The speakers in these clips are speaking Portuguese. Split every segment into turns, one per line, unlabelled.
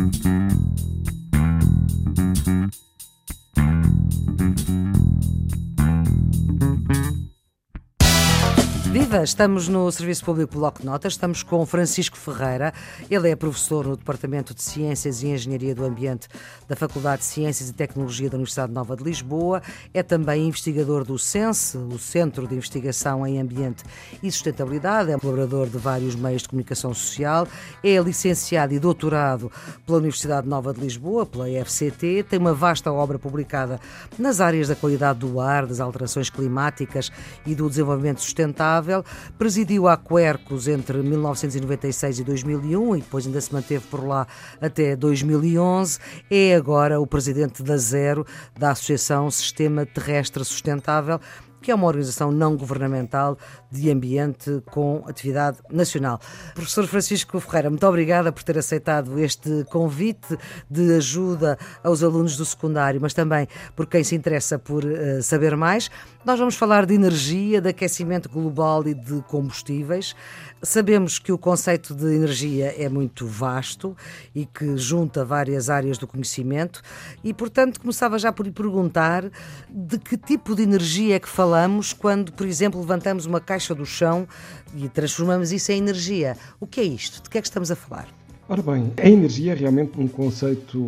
Mm-hmm. Viva! Estamos no Serviço Público Bloco de Notas, estamos com Francisco Ferreira. Ele é professor no Departamento de Ciências e Engenharia do Ambiente da Faculdade de Ciências e Tecnologia da Universidade Nova de Lisboa. É também investigador do CENSE, o Centro de Investigação em Ambiente e Sustentabilidade. É colaborador de vários meios de comunicação social. É licenciado e doutorado pela Universidade Nova de Lisboa, pela FCT. Tem uma vasta obra publicada nas áreas da qualidade do ar, das alterações climáticas e do desenvolvimento sustentável presidiu a Quercus entre 1996 e 2001 e depois ainda se manteve por lá até 2011. É agora o presidente da Zero, da Associação Sistema Terrestre Sustentável, que é uma organização não governamental de ambiente com atividade nacional. Professor Francisco Ferreira, muito obrigada por ter aceitado este convite de ajuda aos alunos do secundário, mas também por quem se interessa por uh, saber mais. Nós vamos falar de energia, de aquecimento global e de combustíveis. Sabemos que o conceito de energia é muito vasto e que junta várias áreas do conhecimento e, portanto, começava já por lhe perguntar de que tipo de energia é que falamos quando, por exemplo, levantamos uma caixa do chão e transformamos isso em energia. O que é isto? De que é que estamos a falar?
Ora bem, a energia é realmente um conceito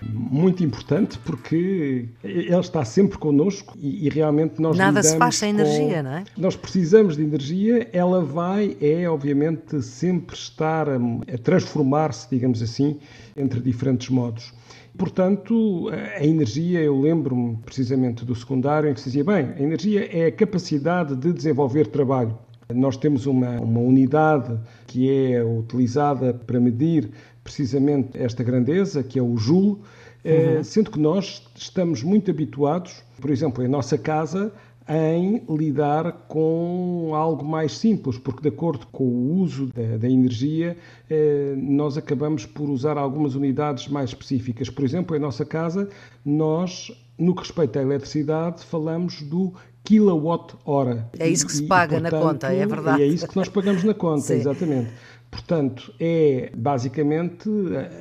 muito importante porque ele está sempre connosco e, e realmente nós
Nada se faz sem energia,
com...
não é?
Nós precisamos de energia, ela vai, é obviamente, sempre estar a, a transformar-se, digamos assim, entre diferentes modos. Portanto, a energia, eu lembro-me precisamente do secundário em que se dizia, bem, a energia é a capacidade de desenvolver trabalho. Nós temos uma, uma unidade que é utilizada para medir precisamente esta grandeza, que é o Joule, eh, uhum. sendo que nós estamos muito habituados, por exemplo, em nossa casa, em lidar com algo mais simples, porque de acordo com o uso da, da, energia, eh, nós acabamos por usar algumas unidades mais específicas. Por exemplo, em nossa casa, nós, no que respeita à eletricidade, falamos do quilowatt-hora.
É isso que se paga e, portanto, na conta, é verdade.
é isso que nós pagamos na conta, exatamente. Portanto, é basicamente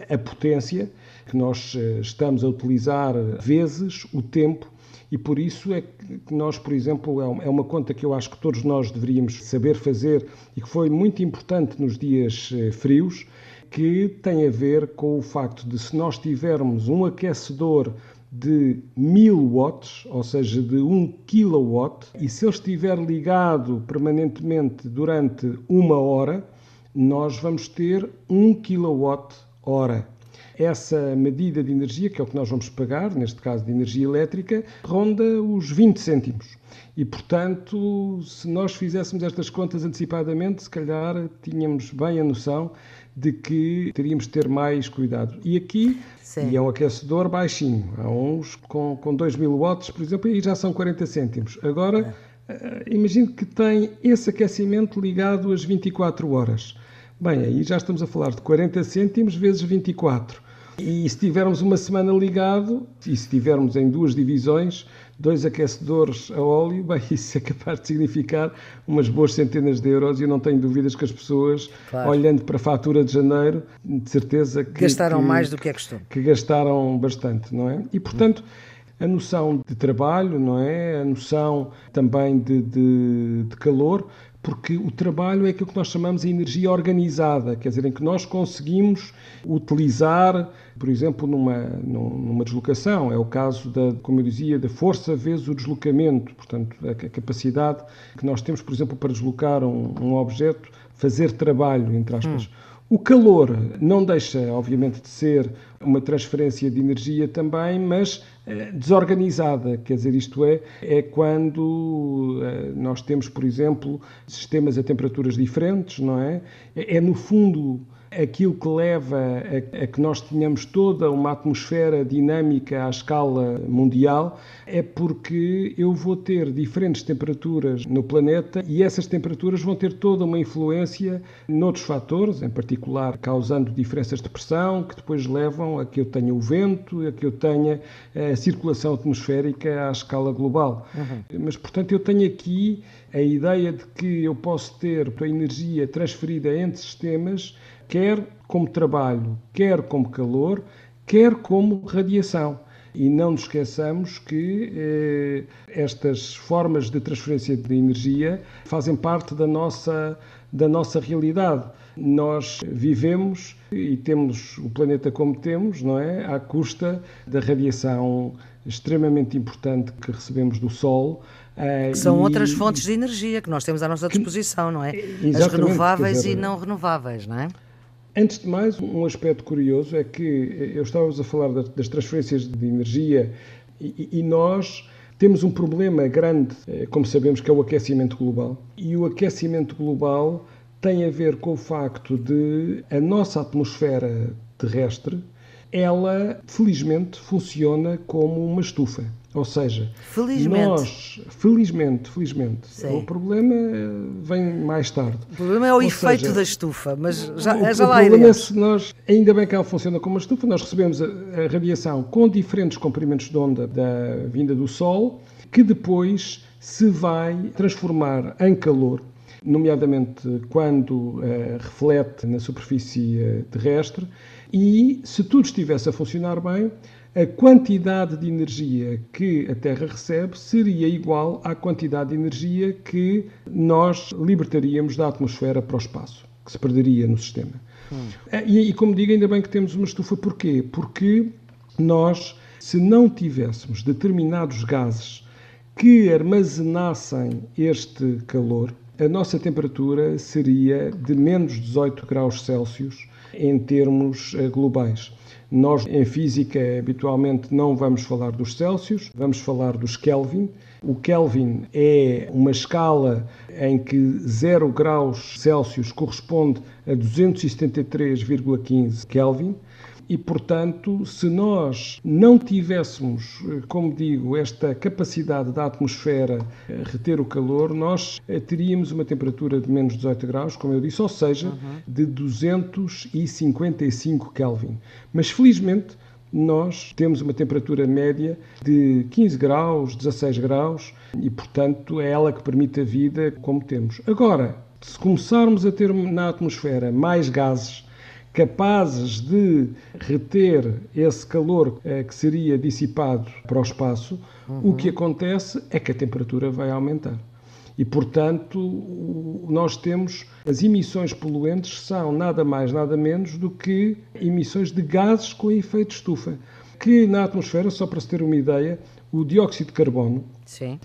a, a potência que nós eh, estamos a utilizar vezes o tempo e por isso é que nós, por exemplo, é, é uma conta que eu acho que todos nós deveríamos saber fazer e que foi muito importante nos dias eh, frios, que tem a ver com o facto de se nós tivermos um aquecedor de 1000 watts, ou seja, de 1 kilowatt, e se ele estiver ligado permanentemente durante uma hora, nós vamos ter 1 kilowatt hora. Essa medida de energia, que é o que nós vamos pagar, neste caso de energia elétrica, ronda os 20 cêntimos. E, portanto, se nós fizéssemos estas contas antecipadamente, se calhar tínhamos bem a noção de que teríamos de ter mais cuidado. E aqui Sim. e é um aquecedor baixinho. Há uns com, com 2 mil watts, por exemplo, e já são 40 cêntimos. Agora, é. uh, imagine que tem esse aquecimento ligado às 24 horas. Bem, aí já estamos a falar de 40 cêntimos vezes 24. E se tivermos uma semana ligado, e se tivermos em duas divisões, dois aquecedores a óleo, bem, isso é capaz de significar umas boas centenas de euros e eu não tenho dúvidas que as pessoas, claro. olhando para a fatura de janeiro, de certeza que...
Gastaram
que,
mais do que é costume.
Que gastaram bastante, não é? E, portanto, a noção de trabalho, não é? A noção também de, de, de calor, porque o trabalho é aquilo que nós chamamos de energia organizada, quer dizer, em que nós conseguimos utilizar, por exemplo, numa, numa deslocação, é o caso da, como eu dizia, da força vezes o deslocamento, portanto, a, capacidade que nós temos, por exemplo, para deslocar um, um objeto, fazer trabalho, entre aspas. Hum. O calor não deixa, obviamente, de ser uma transferência de energia também, mas eh, desorganizada. Quer dizer, isto é, é quando eh, nós temos, por exemplo, sistemas a temperaturas diferentes, não é? É, no fundo, aquilo que leva a, a, que nós tenhamos toda uma atmosfera dinâmica à escala mundial é porque eu vou ter diferentes temperaturas no planeta e essas temperaturas vão ter toda uma influência noutros fatores, em particular causando diferenças de pressão que depois levam a que eu tenha o vento, a que eu tenha a circulação atmosférica à escala global. Uhum. Mas, portanto, eu tenho aqui a ideia de que eu posso ter a energia transferida entre sistemas quer como trabalho, quer como calor, quer como radiação. E não nos esqueçamos que eh, estas formas de transferência de energia fazem parte da nossa, da nossa realidade. Nós vivemos e temos o planeta como temos, não é? À custa da radiação extremamente importante que recebemos do Sol.
Eh, que são e... outras fontes de energia que nós temos à nossa disposição, não é? As renováveis dizer, e não renováveis, não é?
Antes de mais, um aspecto curioso é que eu estávamos a falar das transferências de energia e nós temos um problema grande, eh, como sabemos, que é o aquecimento global. E o aquecimento global tem a ver com o facto de a nossa atmosfera terrestre, ela felizmente funciona como uma estufa. Ou seja,
felizmente.
nós, felizmente, felizmente, Sim. o problema vem mais tarde.
O problema é o Ou efeito seja, da estufa, mas já,
o,
já
o
lá
problema é se nós, ainda bem que ela funciona como uma estufa, nós recebemos a, a radiação com diferentes comprimentos de onda da vinda do Sol, que depois se vai transformar em calor, nomeadamente quando uh, reflete na superfície uh, terrestre, e se tudo estivesse a funcionar bem, a quantidade de energia que a Terra recebe seria igual à quantidade de energia que nós libertaríamos da atmosfera para o espaço, que se perderia no sistema. Hum. E, e, como digo, ainda bem que temos uma estufa. Porquê? Porque nós, se não tivéssemos determinados gases que armazenassem este calor, a nossa temperatura seria de menos 18 graus Celsius em termos eh, globais. Nós, em física, habitualmente não vamos falar dos Celsius, vamos falar dos Kelvin. O Kelvin é uma escala em que 0 graus Celsius corresponde a 273,15 Kelvin. E, portanto, se nós não tivéssemos, como digo, esta capacidade da atmosfera reter o calor, nós eh, teríamos uma temperatura de menos 18 graus, como eu disse, ou seja, uhum. de 255 Kelvin. Mas, felizmente, nós temos uma temperatura média de 15 graus, 16 graus e, portanto, é ela que permite a vida como temos. Agora, se começarmos a ter na atmosfera mais gases, capazes de reter esse calor eh, que seria dissipado para o espaço, uhum. o que acontece é que a temperatura vai aumentar. E, portanto, nós temos as emissões poluentes são nada mais, nada menos do que emissões de gases com efeito estufa. Que na atmosfera, só para se ter uma ideia, o dióxido de carbono,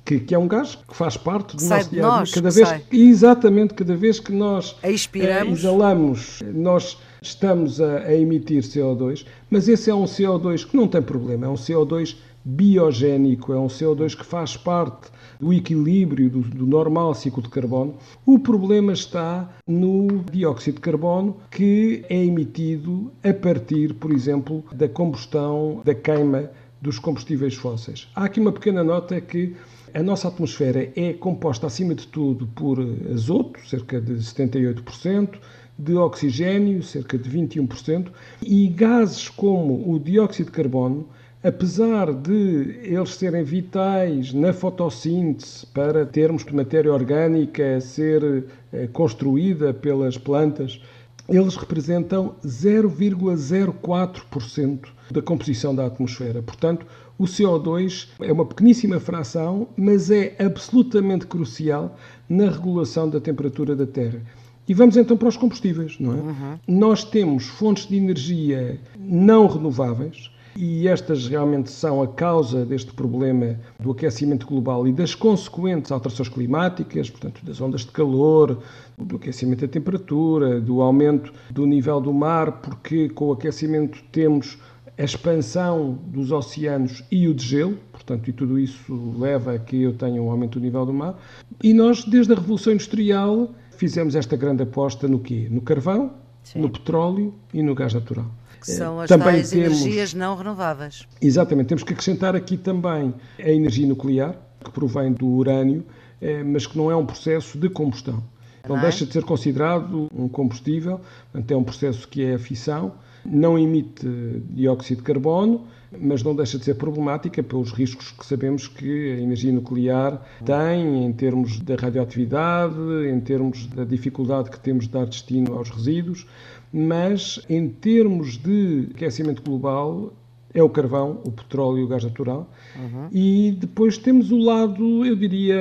que, que, é um gás que faz parte do
sai
nosso a dia.
Cada vez,
sai. exatamente, cada vez que nós
Expiramos.
Eh, exalamos, nós estamos a, a, emitir CO2, mas esse é um CO2 que não tem problema, é um CO2 biogénico, é um CO2 que faz parte do equilíbrio do, do, normal ciclo de carbono. O problema está no dióxido de carbono que é emitido a partir, por exemplo, da combustão, da queima dos combustíveis fósseis. Há aqui uma pequena nota que a nossa atmosfera é composta, acima de tudo, por azoto, cerca de 78%, de oxigênio, cerca de 21%, e gases como o dióxido de carbono, apesar de eles serem vitais na fotossíntese para termos matéria orgânica a ser eh, construída pelas plantas, eles representam 0,04% da composição da atmosfera. Portanto, o CO2 é uma pequeníssima fração, mas é absolutamente crucial na regulação da temperatura da Terra. E vamos então para os combustíveis, não é? Uhum. Nós temos fontes de energia não renováveis, e estas realmente são a causa deste problema do aquecimento global e das consequentes alterações climáticas, portanto, das ondas de calor, do aquecimento da temperatura, do aumento do nível do mar, porque com o aquecimento temos a expansão dos oceanos e o degelo, portanto, e tudo isso leva a que eu tenha um aumento do nível do mar. E nós, desde a Revolução Industrial, fizemos esta grande aposta no quê? No carvão, Sim. no petróleo e no gás natural
que são as também tais temos, energias não renováveis.
Exatamente, temos que acrescentar aqui também a energia nuclear, que provém do urânio, eh, mas que não é um processo de combustão. Não, deixa de ser considerado um combustível, portanto, é um processo que é a fissão, não emite dióxido de carbono, mas não deixa de ser problemática pelos riscos que sabemos que a energia nuclear tem em termos da radioatividade, em termos da dificuldade que temos de dar destino aos resíduos. mas em termos de aquecimento global, é o carvão, o petróleo e o gás natural. Uhum. E depois temos o lado, eu diria,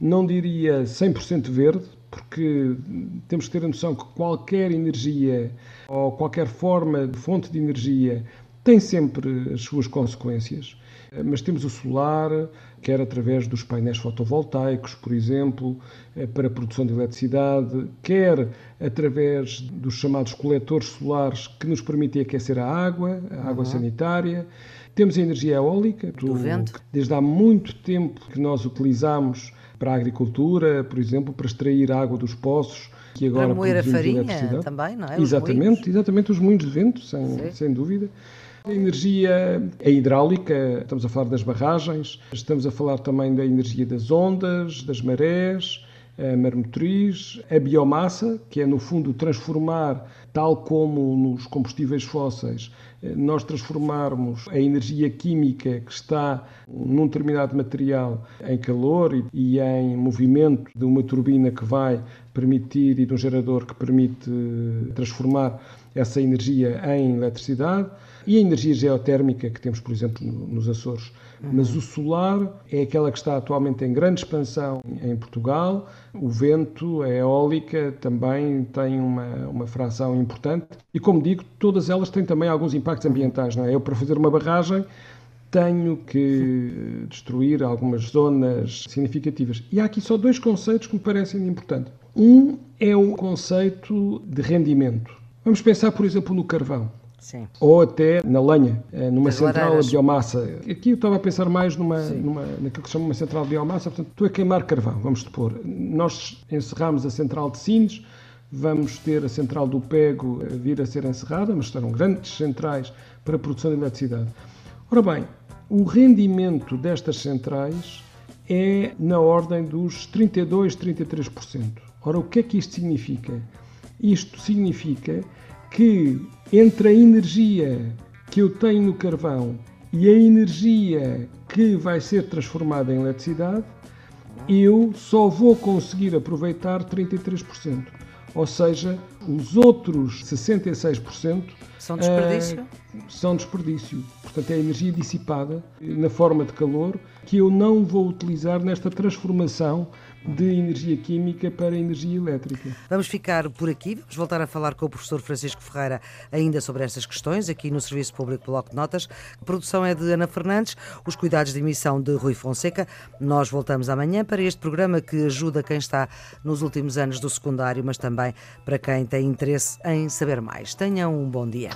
não diria 100% verde, porque temos que ter a noção que qualquer energia ou qualquer forma de fonte de energia tem sempre as suas consequências. Mas temos o solar, quer através dos painéis fotovoltaicos, por exemplo, eh, para a produção de eletricidade, quer através dos chamados coletores solares que nos permitem aquecer a água, a água uhum. sanitária. Temos a energia eólica,
do, vento.
desde há muito tempo que nós utilizamos para a agricultura, por exemplo, para extrair água dos poços.
Que agora para moer a farinha também, não é?
Exatamente, exatamente, os moinhos de vento, sem, sem dúvida. A energia é hidráulica, estamos a falar das barragens, estamos a falar também da energia das ondas, das marés, a maremotriz, a biomassa, que é no fundo transformar, tal como nos combustíveis fósseis, nós transformarmos a energia química que está num determinado material em calor e em movimento de uma turbina que vai permitir e de um gerador que permite transformar essa energia em eletricidade e a energia geotérmica que temos, por exemplo, nos Açores. Uhum. Mas o solar é aquela que está atualmente em grande expansão em Portugal. O vento, a eólica também tem uma, uma fração importante. E, como digo, todas elas têm também alguns impactos ambientais. Não é? Eu, para fazer uma barragem, tenho que destruir algumas zonas significativas. E há aqui só dois conceitos que me parecem importantes. Um é o conceito de rendimento. Vamos pensar, por exemplo, no carvão.
Sim.
Ou até na lenha, eh, numa As central lareiras. de biomassa. Aqui eu estava a pensar mais numa, numa, naquilo que se chama uma central de biomassa, portanto, tu a queimar carvão, vamos supor. Nós encerramos a central de Sines, vamos ter a central do Pego a vir a ser encerrada, mas serão grandes centrais para a produção de eletricidade. Ora bem, o rendimento destas centrais é na ordem dos 32, 33%. Ora, o que é que isto significa? Isto significa que entre a energia que eu tenho no carvão e a energia que vai ser transformada em eletricidade, eu só vou conseguir aproveitar 33%. Ou seja, os outros 66%
são desperdício?
Uh, são desperdício. Portanto, é a energia dissipada na forma de calor que eu não vou utilizar nesta transformação de energia química para energia elétrica.
Vamos ficar por aqui, vamos voltar a falar com o professor Francisco Ferreira ainda sobre estas questões, aqui no Serviço Público Bloco de Notas. A produção é de Ana Fernandes, os cuidados de emissão de Rui Fonseca. Nós voltamos amanhã para este programa que ajuda quem está nos últimos anos do secundário, mas também para quem tem interesse em saber mais. Tenham um bom dia.